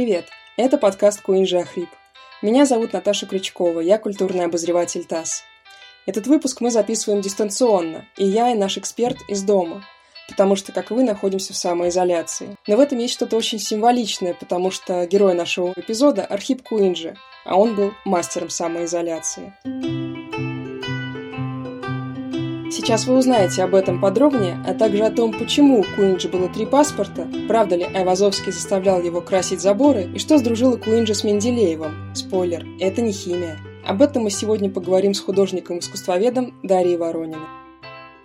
привет! Это подкаст Куинджи Ахрип. Меня зовут Наташа Крючкова, я культурный обозреватель ТАСС. Этот выпуск мы записываем дистанционно, и я, и наш эксперт из дома, потому что, как вы, находимся в самоизоляции. Но в этом есть что-то очень символичное, потому что герой нашего эпизода – Архип Куинджи, а он был мастером самоизоляции. Сейчас вы узнаете об этом подробнее, а также о том, почему у Куинджи было три паспорта, правда ли Айвазовский заставлял его красить заборы и что сдружило Куинджи с Менделеевым. Спойлер, это не химия. Об этом мы сегодня поговорим с художником-искусствоведом Дарьей Ворониной.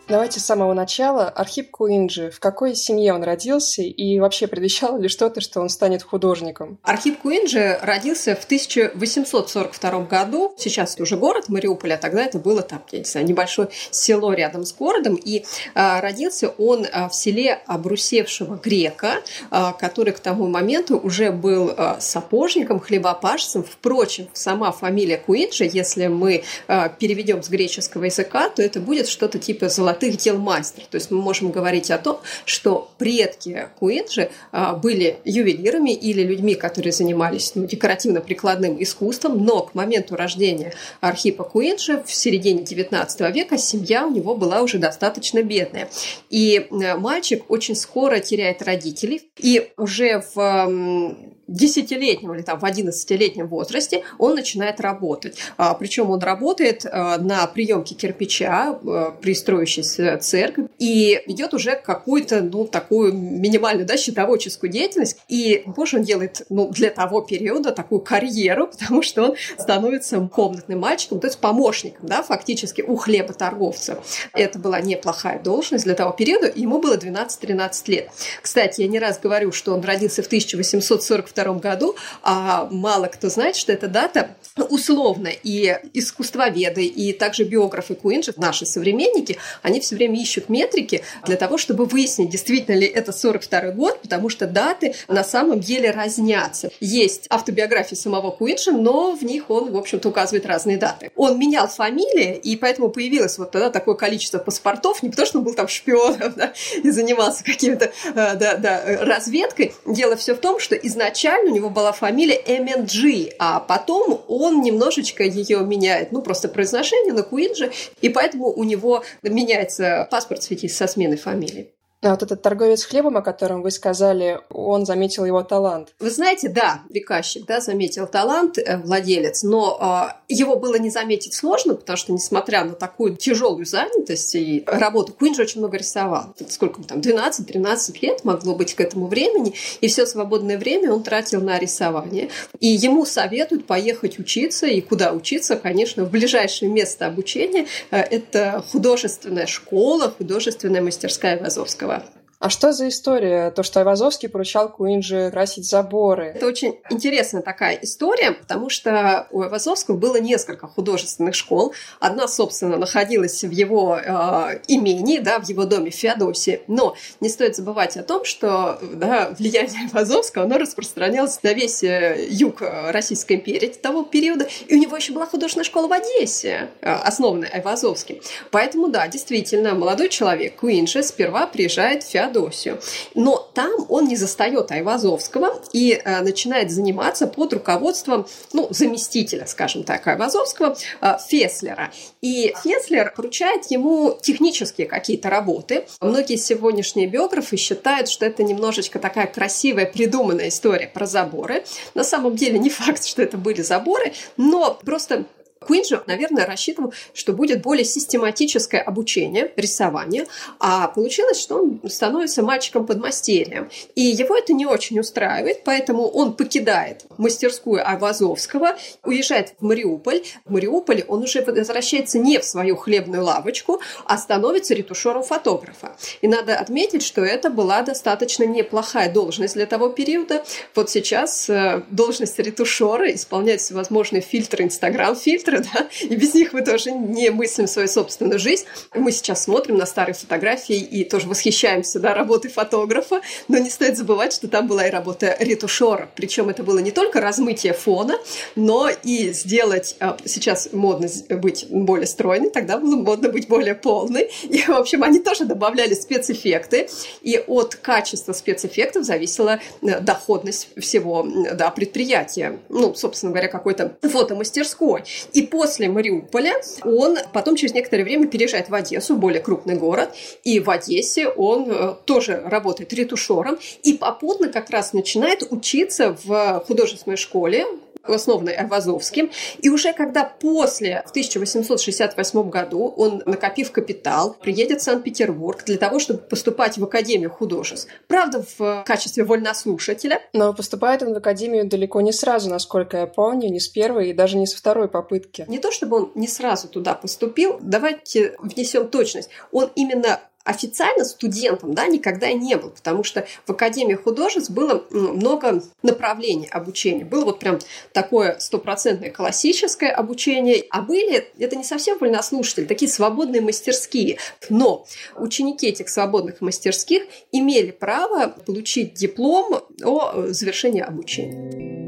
Давайте с самого начала. Архип Куинджи. В какой семье он родился и вообще предвещало ли что-то, что он станет художником? Архип Куинджи родился в 1842 году. Сейчас это уже город Мариуполь, а тогда это было там, я не знаю, небольшое село рядом с городом. И а, родился он а, в селе обрусевшего грека, а, который к тому моменту уже был а, сапожником, хлебопашцем. Впрочем, сама фамилия Куинджи, если мы а, переведем с греческого языка, то это будет что-то типа золотого золотых дел мастер. То есть мы можем говорить о том, что предки Куинджи а, были ювелирами или людьми, которые занимались ну, декоративно-прикладным искусством, но к моменту рождения Архипа Куинджи в середине XIX века семья у него была уже достаточно бедная. И э, мальчик очень скоро теряет родителей, и уже в десятилетнем или там в одиннадцатилетнем возрасте он начинает работать. А, причем он работает а, на приемке кирпича а, при строящейся церкви и ведет уже какую-то, ну, такую минимальную, да, счетоводческую деятельность. И позже он делает, ну, для того периода такую карьеру, потому что он становится комнатным мальчиком, то есть помощником, да, фактически у хлеботорговца. Это была неплохая должность для того периода, ему было 12-13 лет. Кстати, я не раз говорю, что он родился в 1842 1942 году, а мало кто знает, что эта дата условно. И искусствоведы, и также биографы Куинджи, наши современники, они все время ищут метрики для того, чтобы выяснить, действительно ли это 42 год, потому что даты на самом деле разнятся. Есть автобиографии самого Куинджи, но в них он, в общем-то, указывает разные даты. Он менял фамилии, и поэтому появилось вот тогда такое количество паспортов, не потому что он был там шпионом да, и занимался каким-то да, да, разведкой. Дело все в том, что изначально у него была фамилия MNG, а потом он немножечко ее меняет, ну, просто произношение на Куинджи, и поэтому у него меняется паспорт в со сменой фамилии. А вот этот торговец хлебом, о котором вы сказали, он заметил его талант. Вы знаете, да, приказчик, да, заметил талант, э, владелец, но э, его было не заметить сложно, потому что, несмотря на такую тяжелую занятость и работу, Куинджи очень много рисовал. Сколько там, 12-13 лет могло быть к этому времени, и все свободное время он тратил на рисование. И ему советуют поехать учиться, и куда учиться, конечно, в ближайшее место обучения. Э, это художественная школа, художественная мастерская Вазовского. А что за история? То, что Айвазовский поручал Куинджи красить заборы. Это очень интересная такая история, потому что у Айвазовского было несколько художественных школ. Одна, собственно, находилась в его э, имении, да, в его доме в Феодосии. Но не стоит забывать о том, что да, влияние Айвазовского оно распространялось на весь э, юг Российской империи того периода. И у него еще была художественная школа в Одессе, э, основанная Айвазовским. Поэтому, да, действительно, молодой человек Куинджи сперва приезжает в Феодосию Феодосию. Но там он не застает Айвазовского и э, начинает заниматься под руководством ну, заместителя, скажем так, Айвазовского, э, Феслера. И Феслер поручает ему технические какие-то работы. Многие сегодняшние биографы считают, что это немножечко такая красивая, придуманная история про заборы. На самом деле не факт, что это были заборы, но просто Куинджи, наверное, рассчитывал, что будет более систематическое обучение рисования, а получилось, что он становится мальчиком-подмастерьем. И его это не очень устраивает, поэтому он покидает мастерскую Айвазовского, уезжает в Мариуполь. В Мариуполе он уже возвращается не в свою хлебную лавочку, а становится ретушером фотографа. И надо отметить, что это была достаточно неплохая должность для того периода. Вот сейчас э, должность ретушера исполняет всевозможные фильтры, инстаграм-фильтры, компьютеры, да, и без них мы тоже не мыслим свою собственную жизнь. Мы сейчас смотрим на старые фотографии и тоже восхищаемся, да, работой фотографа, но не стоит забывать, что там была и работа ретушера. Причем это было не только размытие фона, но и сделать... А, сейчас модно быть более стройной, тогда было модно быть более полной. И, в общем, они тоже добавляли спецэффекты, и от качества спецэффектов зависела э, доходность всего да, предприятия. Ну, собственно говоря, какой-то фотомастерской. И после Мариуполя он потом через некоторое время переезжает в Одессу, более крупный город, и в Одессе он э, тоже работает ретушером, и попутно как раз начинает учиться в художественной школе основанной Айвазовским. И уже когда после, в 1868 году, он, накопив капитал, приедет в Санкт-Петербург для того, чтобы поступать в Академию художеств. Правда, в качестве вольнослушателя. Но поступает он в Академию далеко не сразу, насколько я помню, не с первой и даже не со второй попытки. Не то, чтобы он не сразу туда поступил, давайте внесем точность. Он именно официально студентом да, никогда не был, потому что в Академии художеств было много направлений обучения. Было вот прям такое стопроцентное классическое обучение, а были, это не совсем вольнослушатели, такие свободные мастерские. Но ученики этих свободных мастерских имели право получить диплом о завершении обучения.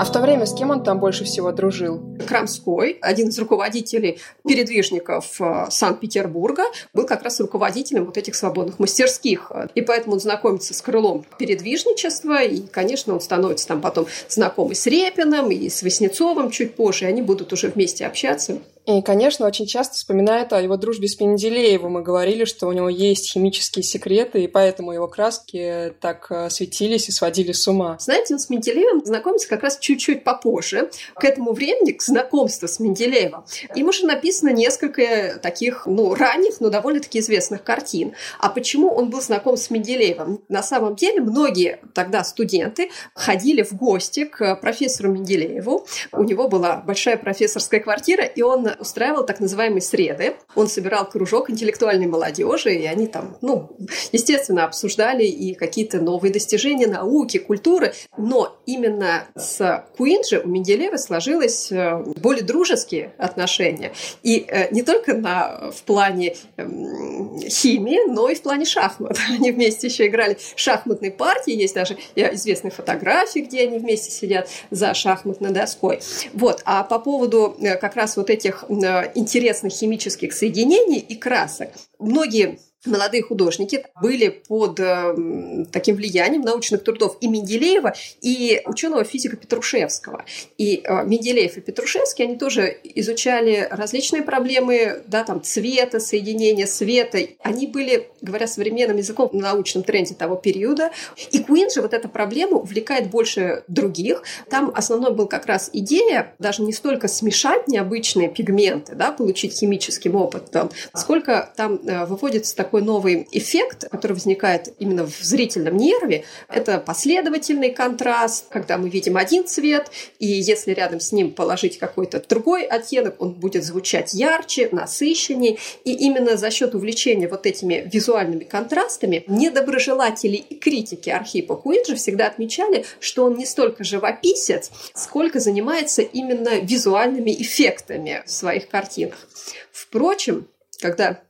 А в то время с кем он там больше всего дружил? Крамской, один из руководителей передвижников э, Санкт-Петербурга, был как раз руководителем вот этих свободных мастерских. И поэтому он знакомится с крылом передвижничества, и, конечно, он становится там потом знакомый с Репиным и с Васнецовым чуть позже, и они будут уже вместе общаться. И, конечно, очень часто вспоминает о его дружбе с Менделеевым. Мы говорили, что у него есть химические секреты, и поэтому его краски так э, светились и сводили с ума. Знаете, он с Менделеевым знакомится как раз чуть-чуть попозже. К этому времени, к знакомству с Менделеевым, им уже написано несколько таких, ну, ранних, но довольно-таки известных картин. А почему он был знаком с Менделеевым? На самом деле, многие тогда студенты ходили в гости к профессору Менделееву. У него была большая профессорская квартира, и он устраивал так называемые среды. Он собирал кружок интеллектуальной молодежи, и они там, ну, естественно, обсуждали и какие-то новые достижения науки, культуры. Но именно с Куинджи у Менделеева сложилось э, более дружеские отношения. И э, не только на, в плане эм, химии, но и в плане шахмат. Они вместе еще играли шахматные партии. Есть даже известные фотографии, где они вместе сидят за шахматной доской. Вот. А по поводу э, как раз вот этих интересных химических соединений и красок. Многие молодые художники были под э, таким влиянием научных трудов и Менделеева, и ученого физика Петрушевского. И э, Менделеев и Петрушевский, они тоже изучали различные проблемы, да, там, цвета, соединения света. Они были, говоря современным языком, в научном тренде того периода. И Куин же вот эта проблема увлекает больше других. Там основной был как раз идея даже не столько смешать необычные пигменты, да, получить химическим опытом, сколько там э, выводится такой такой новый эффект, который возникает именно в зрительном нерве. Это последовательный контраст, когда мы видим один цвет, и если рядом с ним положить какой-то другой оттенок, он будет звучать ярче, насыщеннее. И именно за счет увлечения вот этими визуальными контрастами недоброжелатели и критики Архипа Куинджи всегда отмечали, что он не столько живописец, сколько занимается именно визуальными эффектами в своих картинах. Впрочем, когда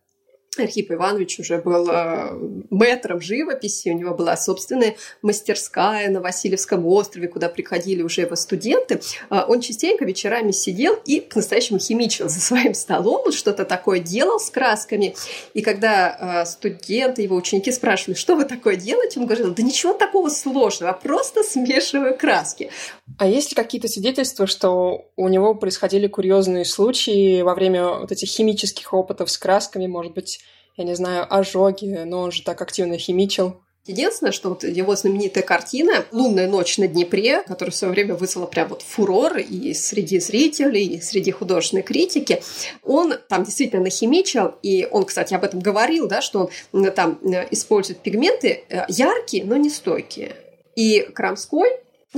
Архип Иванович уже был э, мэтром живописи, у него была собственная мастерская на Васильевском острове, куда приходили уже его студенты. Э, он частенько вечерами сидел и по-настоящему химичил за своим столом, что-то такое делал с красками. И когда э, студенты, его ученики спрашивали, что вы такое делаете, он говорил, да ничего такого сложного, просто смешиваю краски. А есть ли какие-то свидетельства, что у него происходили курьезные случаи во время вот этих химических опытов с красками, может быть, я не знаю, ожоги, но он же так активно химичил. Единственное, что вот его знаменитая картина «Лунная ночь на Днепре», которая в свое время вызвала прям вот фурор и среди зрителей, и среди художественной критики, он там действительно нахимичил, и он, кстати, об этом говорил, да, что он там э, использует пигменты э, яркие, но не стойкие. И Крамской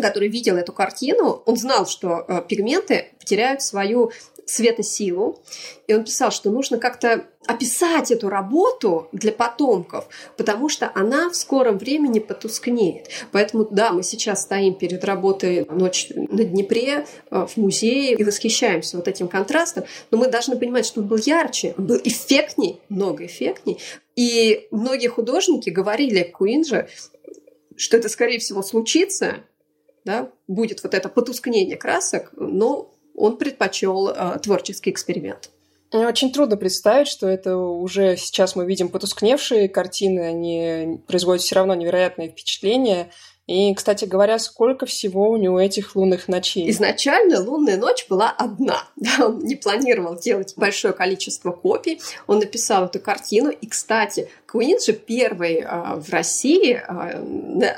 который видел эту картину, он знал, что э, пигменты теряют свою светосилу. И он писал, что нужно как-то описать эту работу для потомков, потому что она в скором времени потускнеет. Поэтому, да, мы сейчас стоим перед работой «Ночь на Днепре» э, в музее и восхищаемся вот этим контрастом, но мы должны понимать, что он был ярче, он был эффектней, много эффектней. И многие художники говорили Куинже, что это, скорее всего, случится, да, будет вот это потускнение красок, но он предпочел э, творческий эксперимент. Очень трудно представить, что это уже сейчас мы видим потускневшие картины, они производят все равно невероятное впечатление. И, кстати говоря, сколько всего у него этих лунных ночей? Изначально лунная ночь была одна. Он не планировал делать большое количество копий. Он написал эту картину. И, кстати, Куин же первый а, в России а,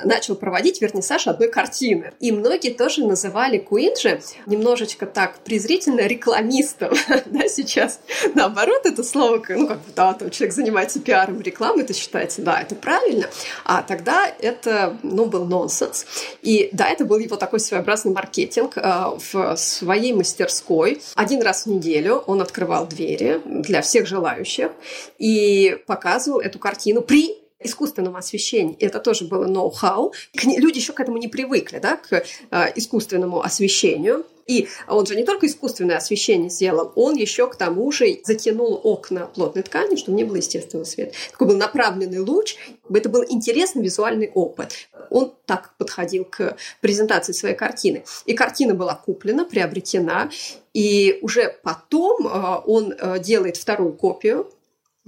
начал проводить вернисаж одной картины. И многие тоже называли Куин же немножечко так презрительно рекламистом. да, сейчас наоборот это слово, ну как бы, да, там человек занимается пиаром, рекламой, это считается, да, это правильно. А тогда это, ну, был нонсенс. И да, это был его такой своеобразный маркетинг а, в своей мастерской. Один раз в неделю он открывал двери для всех желающих и показывал эту картину при искусственном освещении. Это тоже было ноу-хау. Люди еще к этому не привыкли, да, к э, искусственному освещению. И он же не только искусственное освещение сделал, он еще к тому же затянул окна плотной ткани, чтобы не было естественного света. Такой был направленный луч. Это был интересный визуальный опыт. Он так подходил к презентации своей картины. И картина была куплена, приобретена. И уже потом э, он э, делает вторую копию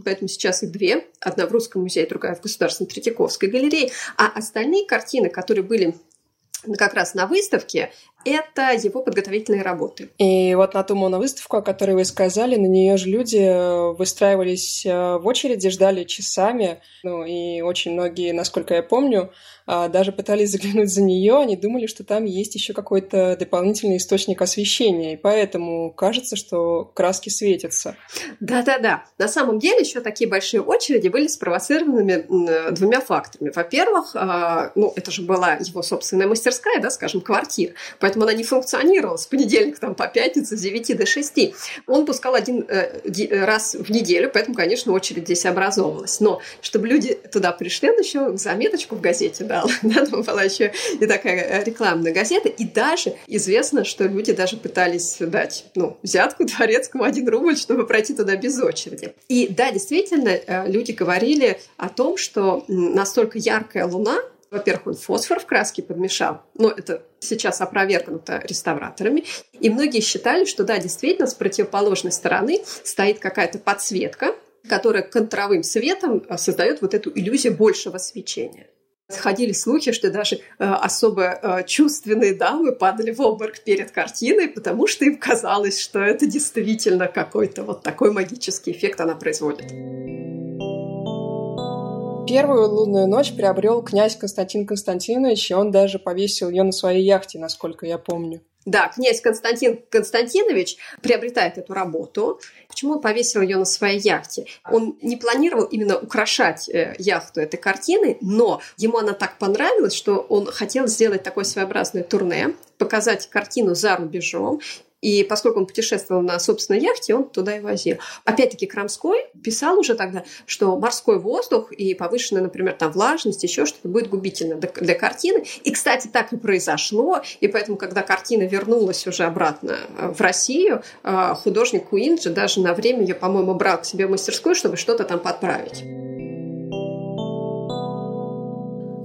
Поэтому сейчас их две. Одна в Русском музее, другая в Государственной Третьяковской галерее. А остальные картины, которые были как раз на выставке, это его подготовительные работы. И вот на ту моновыставку, о которой вы сказали, на нее же люди э, выстраивались э, в очереди, ждали часами. Ну и очень многие, насколько я помню, а, даже пытались заглянуть за нее, они думали, что там есть еще какой-то дополнительный источник освещения, и поэтому кажется, что краски светятся. Да-да-да. На самом деле еще такие большие очереди были спровоцированными двумя факторами. Во-первых, ну, это же была его собственная мастерская, да, скажем, квартира, поэтому она не функционировала с понедельника там, по пятницу с 9 до 6. Он пускал один э, раз в неделю, поэтому, конечно, очередь здесь образовывалась. Но чтобы люди туда пришли, он еще заметочку в газете, да, журнал. Да, там была еще и такая э, рекламная газета. И даже известно, что люди даже пытались дать ну, взятку дворецкому один рубль, чтобы пройти туда без очереди. И да, действительно, э, люди говорили о том, что настолько яркая луна, во-первых, он фосфор в краске подмешал, но это сейчас опровергнуто реставраторами. И многие считали, что да, действительно, с противоположной стороны стоит какая-то подсветка, которая контровым светом э, создает вот эту иллюзию большего свечения. Ходили слухи, что даже э, особо э, чувственные дамы падали в обморок перед картиной, потому что им казалось, что это действительно какой-то вот такой магический эффект она производит. Первую лунную ночь приобрел князь Константин Константинович, и он даже повесил ее на своей яхте, насколько я помню. Да, князь Константин Константинович приобретает эту работу. Почему он повесил ее на своей яхте? Он не планировал именно украшать э, яхту этой картины, но ему она так понравилась, что он хотел сделать такое своеобразное турне, показать картину за рубежом и поскольку он путешествовал на собственной яхте, он туда и возил. Опять-таки Крамской писал уже тогда, что морской воздух и повышенная, например, там влажность, еще что-то будет губительно для картины. И, кстати, так и произошло. И поэтому, когда картина вернулась уже обратно э, в Россию, э, художник Куинджи даже на время ее, по-моему, брал к себе в мастерскую, чтобы что-то там подправить.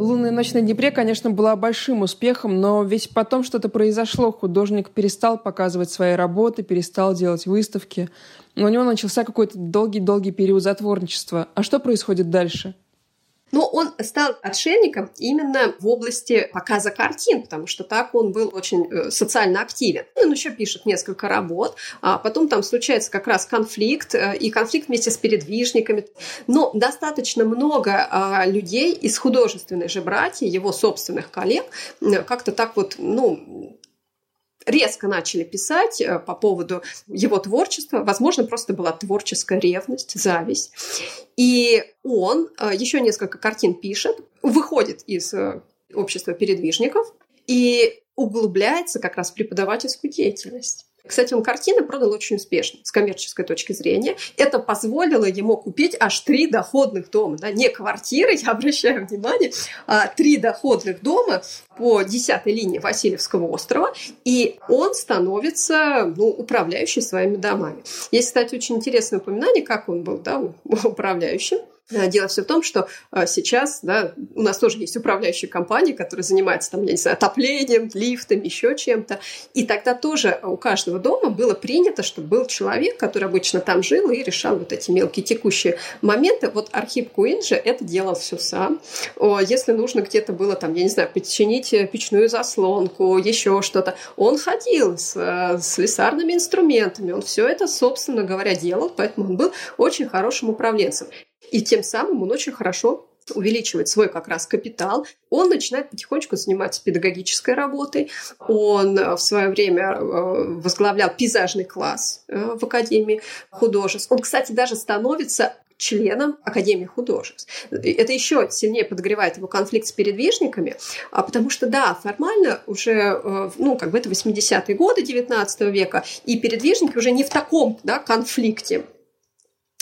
«Лунная ночь на Днепре», конечно, была большим успехом, но ведь потом что-то произошло. Художник перестал показывать свои работы, перестал делать выставки. Но у него начался какой-то долгий-долгий период затворничества. А что происходит дальше? Но он стал отшельником именно в области показа картин, потому что так он был очень э, социально активен. Он еще пишет несколько работ, а потом там случается как раз конфликт, э, и конфликт вместе с передвижниками. Но достаточно много а, людей из художественной же братья, его собственных коллег, как-то так вот, ну, резко начали писать э, по поводу его творчества. Возможно, просто была творческая ревность, зависть. И он э, еще несколько картин пишет, выходит из э, общества передвижников и углубляется как раз в преподавательскую деятельность. Кстати, он картины продал очень успешно с коммерческой точки зрения. Это позволило ему купить аж три доходных дома. Да? Не квартиры, я обращаю внимание, а три доходных дома по десятой линии Васильевского острова. И он становится ну, управляющим своими домами. Есть, кстати, очень интересное упоминание, как он был да, управляющим. Э, дело все в том, что э, сейчас да, у нас тоже есть управляющие компании, которые занимаются там, я не знаю, отоплением, лифтом, еще чем-то. И тогда тоже у каждого дома было принято, чтобы был человек, который обычно там жил и решал вот эти мелкие текущие моменты. Вот Архип Куинджи это делал все сам. Если нужно где-то было там, я не знаю, починить печную заслонку, еще что-то, он ходил с, э, с слесарными инструментами, он все это, собственно говоря, делал, поэтому он был очень хорошим управленцем. И тем самым он очень хорошо увеличивает свой как раз капитал, он начинает потихонечку заниматься педагогической работой. Он э, в свое время э, возглавлял пейзажный класс э, в Академии художеств. Он, кстати, даже становится членом Академии художеств. Это еще сильнее подогревает его конфликт с передвижниками, а потому что, да, формально уже, ну, как бы это 80-е годы 19 века, и передвижники уже не в таком да, конфликте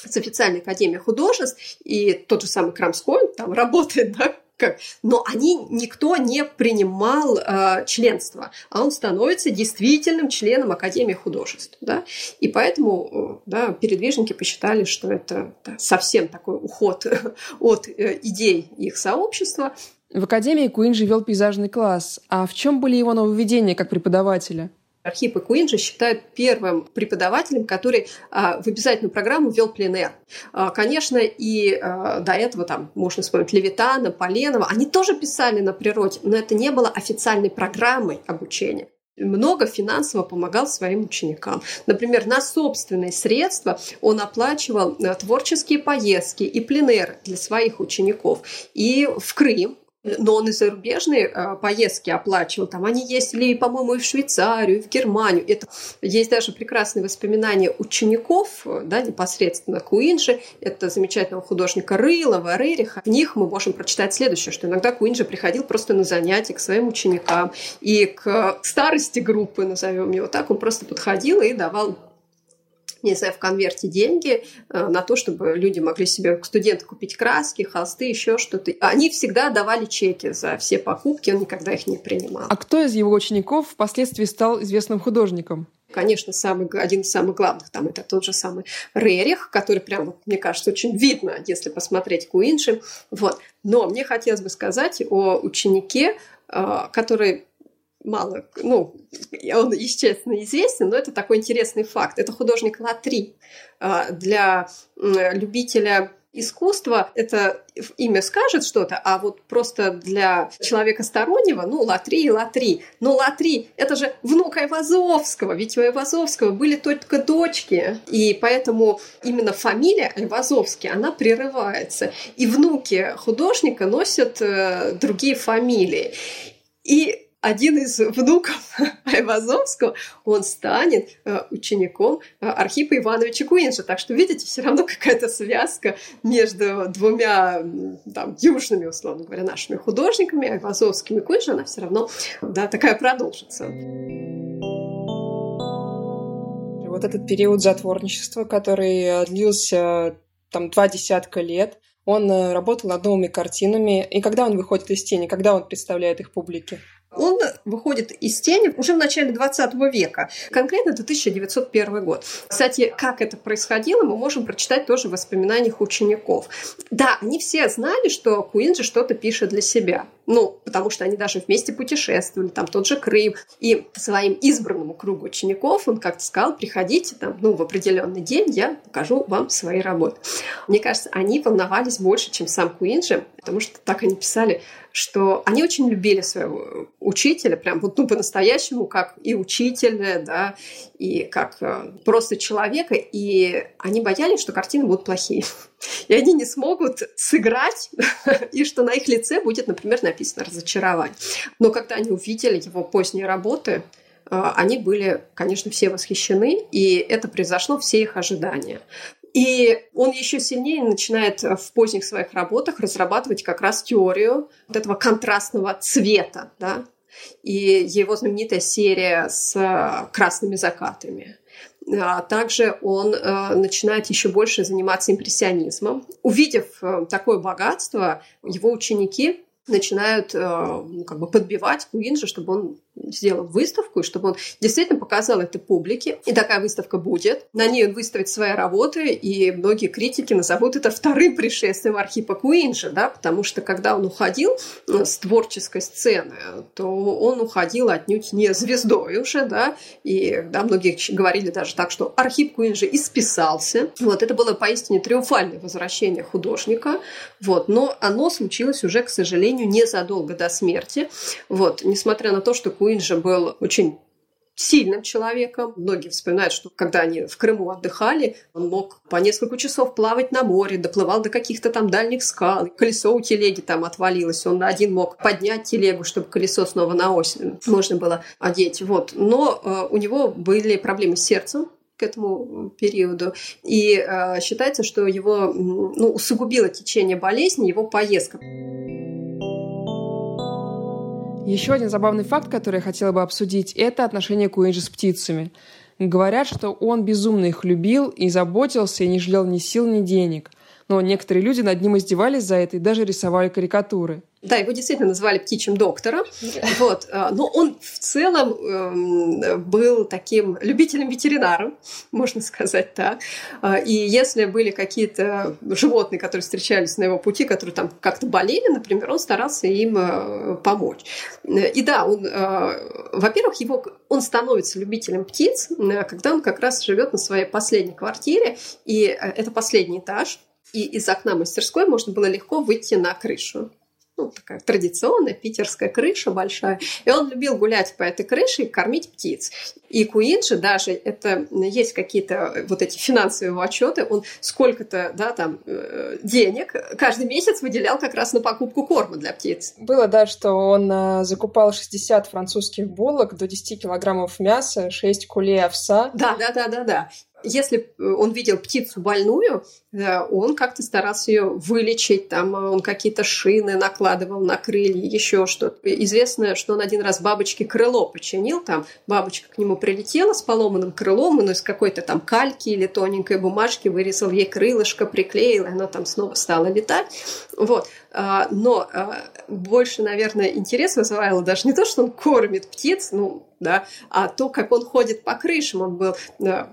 с официальной академией художеств, и тот же самый Крамской там работает, да, как, но они никто не принимал э, членство, а он становится действительным членом Академии художеств, да, и поэтому, э, да, передвижники посчитали, что это да, совсем такой уход от э, идей их сообщества. В Академии Куин живел пейзажный класс, а в чем были его нововведения как преподавателя? Архип и Куинджи считают первым преподавателем, который а, в обязательную программу ввел пленэр. А, конечно, и а, до этого там можно вспомнить Левитана, Поленова. Они тоже писали на природе, но это не было официальной программой обучения много финансово помогал своим ученикам. Например, на собственные средства он оплачивал э, творческие поездки и пленеры для своих учеников и в Крым, но он и зарубежные э, поездки оплачивал. Там они ездили, по-моему, и в Швейцарию, и в Германию. Это есть даже прекрасные воспоминания учеников, да, непосредственно Куинджи, это замечательного художника Рылова, Рериха. В них мы можем прочитать следующее, что иногда Куинджи приходил просто на занятия к своим ученикам и к старости группы, назовем его так, он просто подходил и давал не знаю, в конверте деньги э, на то, чтобы люди могли себе, студенты, купить краски, холсты, еще что-то. Они всегда давали чеки за все покупки, он никогда их не принимал. А кто из его учеников впоследствии стал известным художником? Конечно, самый, один из самых главных там это тот же самый Рерих, который прям, мне кажется, очень видно, если посмотреть Куинши. Вот. Но мне хотелось бы сказать о ученике, э, который мало, ну, он, естественно, известен, но это такой интересный факт. Это художник Латри. А, для любителя искусства это имя скажет что-то, а вот просто для человека стороннего, ну, Латри и Латри. Но Латри – это же внук Айвазовского, ведь у Айвазовского были только дочки, и поэтому именно фамилия Айвазовский, она прерывается. И внуки художника носят э, другие фамилии. И один из внуков Айвазовского, он станет э, учеником э, Архипа Ивановича Куинджа. Так что, видите, все равно какая-то связка между двумя там, южными, условно говоря, нашими художниками, Айвазовским и Куинджем, она все равно да, такая продолжится. Вот этот период затворничества, который э, длился там два десятка лет, он работал над новыми картинами. И когда он выходит из тени, когда он представляет их публике? Он выходит из тени уже в начале 20 века. Конкретно это 1901 год. Кстати, как это происходило, мы можем прочитать тоже в воспоминаниях учеников. Да, они все знали, что Куинджи что-то пишет для себя. Ну, потому что они даже вместе путешествовали, там тот же Крым. И своим избранному кругу учеников он как-то сказал, приходите там, ну, в определенный день я покажу вам свои работы. Мне кажется, они волновались больше, чем сам Куинджи, потому что так они писали, что они очень любили своего учителя, прям вот ну, по-настоящему, как и учителя, да, и как э, просто человека, и они боялись, что картины будут плохие. И они не смогут сыграть, и что на их лице будет, например, написано разочарование. Но когда они увидели его поздние работы, э, они были, конечно, все восхищены, и это превзошло все их ожидания. И он еще сильнее начинает в поздних своих работах разрабатывать как раз теорию вот этого контрастного цвета, да, и его знаменитая серия с э, красными закатами. А также он э, начинает еще больше заниматься импрессионизмом. Увидев э, такое богатство, его ученики начинают э, ну, как бы подбивать Куинджа, чтобы он сделал выставку, чтобы он действительно показал это публике. И такая выставка будет. На ней он выставит свои работы, и многие критики назовут это вторым пришествием Архипа Куинджа, да, потому что когда он уходил э, с творческой сцены, то он уходил отнюдь не звездой уже, да, и да, многие говорили даже так, что Архип Куинджа исписался. Вот, это было поистине триумфальное возвращение художника, вот, но оно случилось уже, к сожалению, незадолго до смерти. Вот, несмотря на то, что Куинджа Куинджи был очень сильным человеком. Многие вспоминают, что когда они в Крыму отдыхали, он мог по несколько часов плавать на море, доплывал до каких-то там дальних скал. Колесо у телеги там отвалилось. Он один мог поднять телегу, чтобы колесо снова на ось можно было одеть. Вот. Но э, у него были проблемы с сердцем, к этому периоду. И э, считается, что его ну, усугубило течение болезни его поездка. Еще один забавный факт, который я хотела бы обсудить, это отношение Куинджи с птицами. Говорят, что он безумно их любил и заботился, и не жалел ни сил, ни денег. Но некоторые люди над ним издевались за это и даже рисовали карикатуры. Да, его действительно называли птичьим доктором. Вот. А, но он в целом эм, был таким любителем-ветеринаром, можно сказать так. А, и если были какие-то животные, которые встречались на его пути, которые там как-то болели, например, он старался им э, помочь. И да, он, э, во-первых, его, он становится любителем птиц, э, когда он как раз живет на своей последней квартире, и это последний этаж, и из окна мастерской можно было легко выйти на крышу ну, такая традиционная питерская крыша большая. И он любил гулять по этой крыше и кормить птиц. И Куинджи даже, это есть какие-то вот эти финансовые отчеты, он сколько-то, да, там, э, денег каждый месяц выделял как раз на покупку корма для птиц. Было, да, что он э, закупал 60 французских булок, до 10 килограммов мяса, 6 кулей овса. Да, да, да, да, да. Если он видел птицу больную, он как-то старался ее вылечить, там он какие-то шины накладывал на крылья, еще что-то. Известно, что он один раз бабочке крыло починил, там бабочка к нему прилетела с поломанным крылом, он из какой-то там кальки или тоненькой бумажки вырезал ей крылышко, приклеил, и она там снова стала летать. Вот. А, но а, больше, наверное, интерес вызывало даже не то, что он кормит птиц, ну, да, а то, как он ходит по крышам. Он был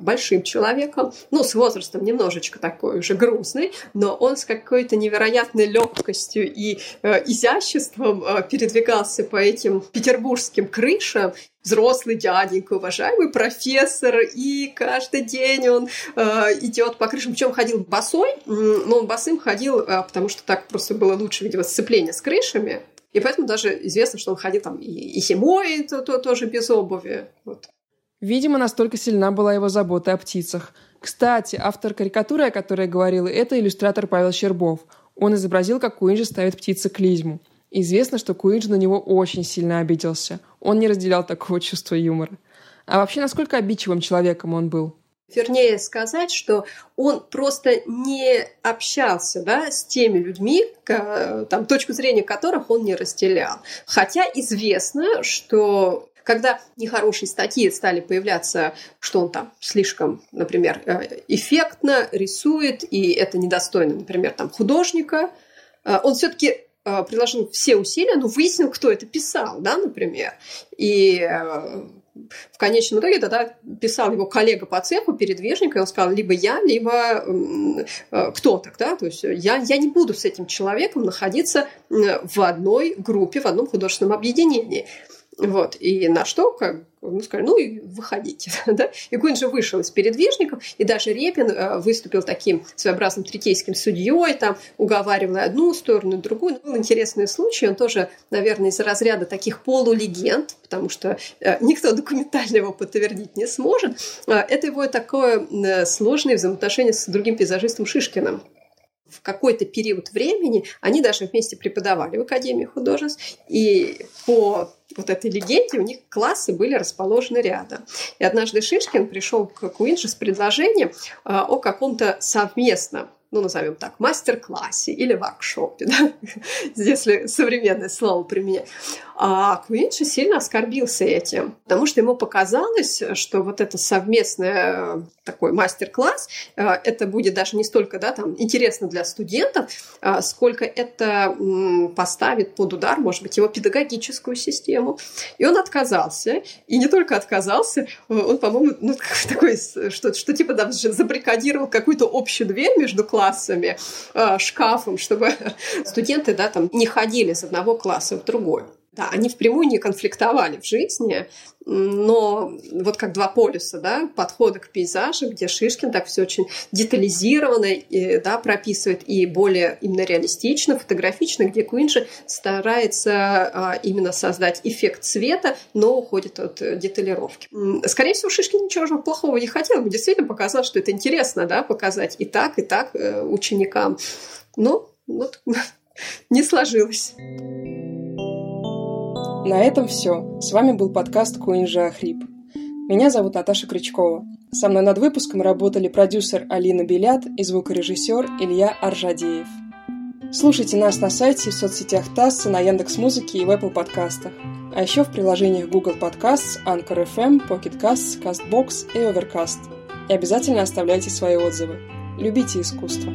большим человеком, ну, с возрастом немножечко такой уже грустный, но он с какой-то невероятной легкостью и э, изяществом э, передвигался по этим петербургским крышам, взрослый дяденька, уважаемый профессор, и каждый день он э, идет по крышам. Причем ходил босой, но он босым ходил, э, потому что так просто было лучше, видимо, сцепление с крышами. И поэтому даже известно, что он ходил там и, и зимой, то, то, тоже без обуви. Вот. Видимо, настолько сильна была его забота о птицах. Кстати, автор карикатуры, о которой я говорила, это иллюстратор Павел Щербов. Он изобразил, как Куинджи ставит птицы клизму. Известно, что Куинджи на него очень сильно обиделся. Он не разделял такого чувства юмора. А вообще, насколько обидчивым человеком он был? Вернее сказать, что он просто не общался да, с теми людьми, там, точку зрения которых он не разделял. Хотя известно, что когда нехорошие статьи стали появляться, что он там слишком, например, э, эффектно рисует, и это недостойно, например, там художника, э, он все-таки приложил все усилия, но выяснил, кто это писал, да, например. И э, в конечном итоге тогда писал его коллега по цеху, передвижник, и он сказал, либо я, либо э, кто-то, да, то есть я, я не буду с этим человеком находиться в одной группе, в одном художественном объединении. Вот. И на что, как, ну, сказали, ну и выходите. да? И Куин же вышел из передвижников, и даже Репин э, выступил таким своеобразным третейским судьей, там, уговаривал одну сторону, другую. Был интересный случай, он тоже, наверное, из разряда таких полулегенд, потому что э, никто документально его подтвердить не сможет. Э, это его такое сложное взаимоотношение с другим пейзажистом Шишкиным в какой-то период времени они даже вместе преподавали в Академии художеств, и по вот этой легенде у них классы были расположены рядом. И однажды Шишкин пришел к Куинджи с предложением а, о каком-то совместном ну, назовем так, мастер-классе или воркшопе, да? если современное слово применять. А Куинши сильно оскорбился этим, потому что ему показалось, что вот это совместное э, такой мастер-класс, э, это будет даже не столько да, там, интересно для студентов, а сколько это поставит под удар, может быть, его педагогическую систему. И он отказался. И не только отказался, он, по-моему, ну, такой, что, что типа даже забрикадировал какую-то общую дверь между классами, э, шкафом, чтобы студенты да, там, не ходили с одного класса в другой. Да, они впрямую не конфликтовали в жизни, но вот как два полюса, да, подхода к пейзажу, где Шишкин так все очень детализированно и, да, прописывает и более именно реалистично, фотографично, где Куинджи старается а, именно создать эффект цвета, но уходит от деталировки. Скорее всего, Шишкин ничего же плохого не хотел, ему действительно показал, что это интересно, да, показать и так, и так э, ученикам. Но вот не сложилось. На этом все. С вами был подкаст Куинжа Хрип. Меня зовут Наташа Крючкова. Со мной над выпуском работали продюсер Алина Белят и звукорежиссер Илья Аржадеев. Слушайте нас на сайте, в соцсетях ТАСС, на Яндекс.Музыке и в Apple подкастах. А еще в приложениях Google Podcasts, Anchor FM, Pocket Casts, CastBox и Overcast. И обязательно оставляйте свои отзывы. Любите искусство.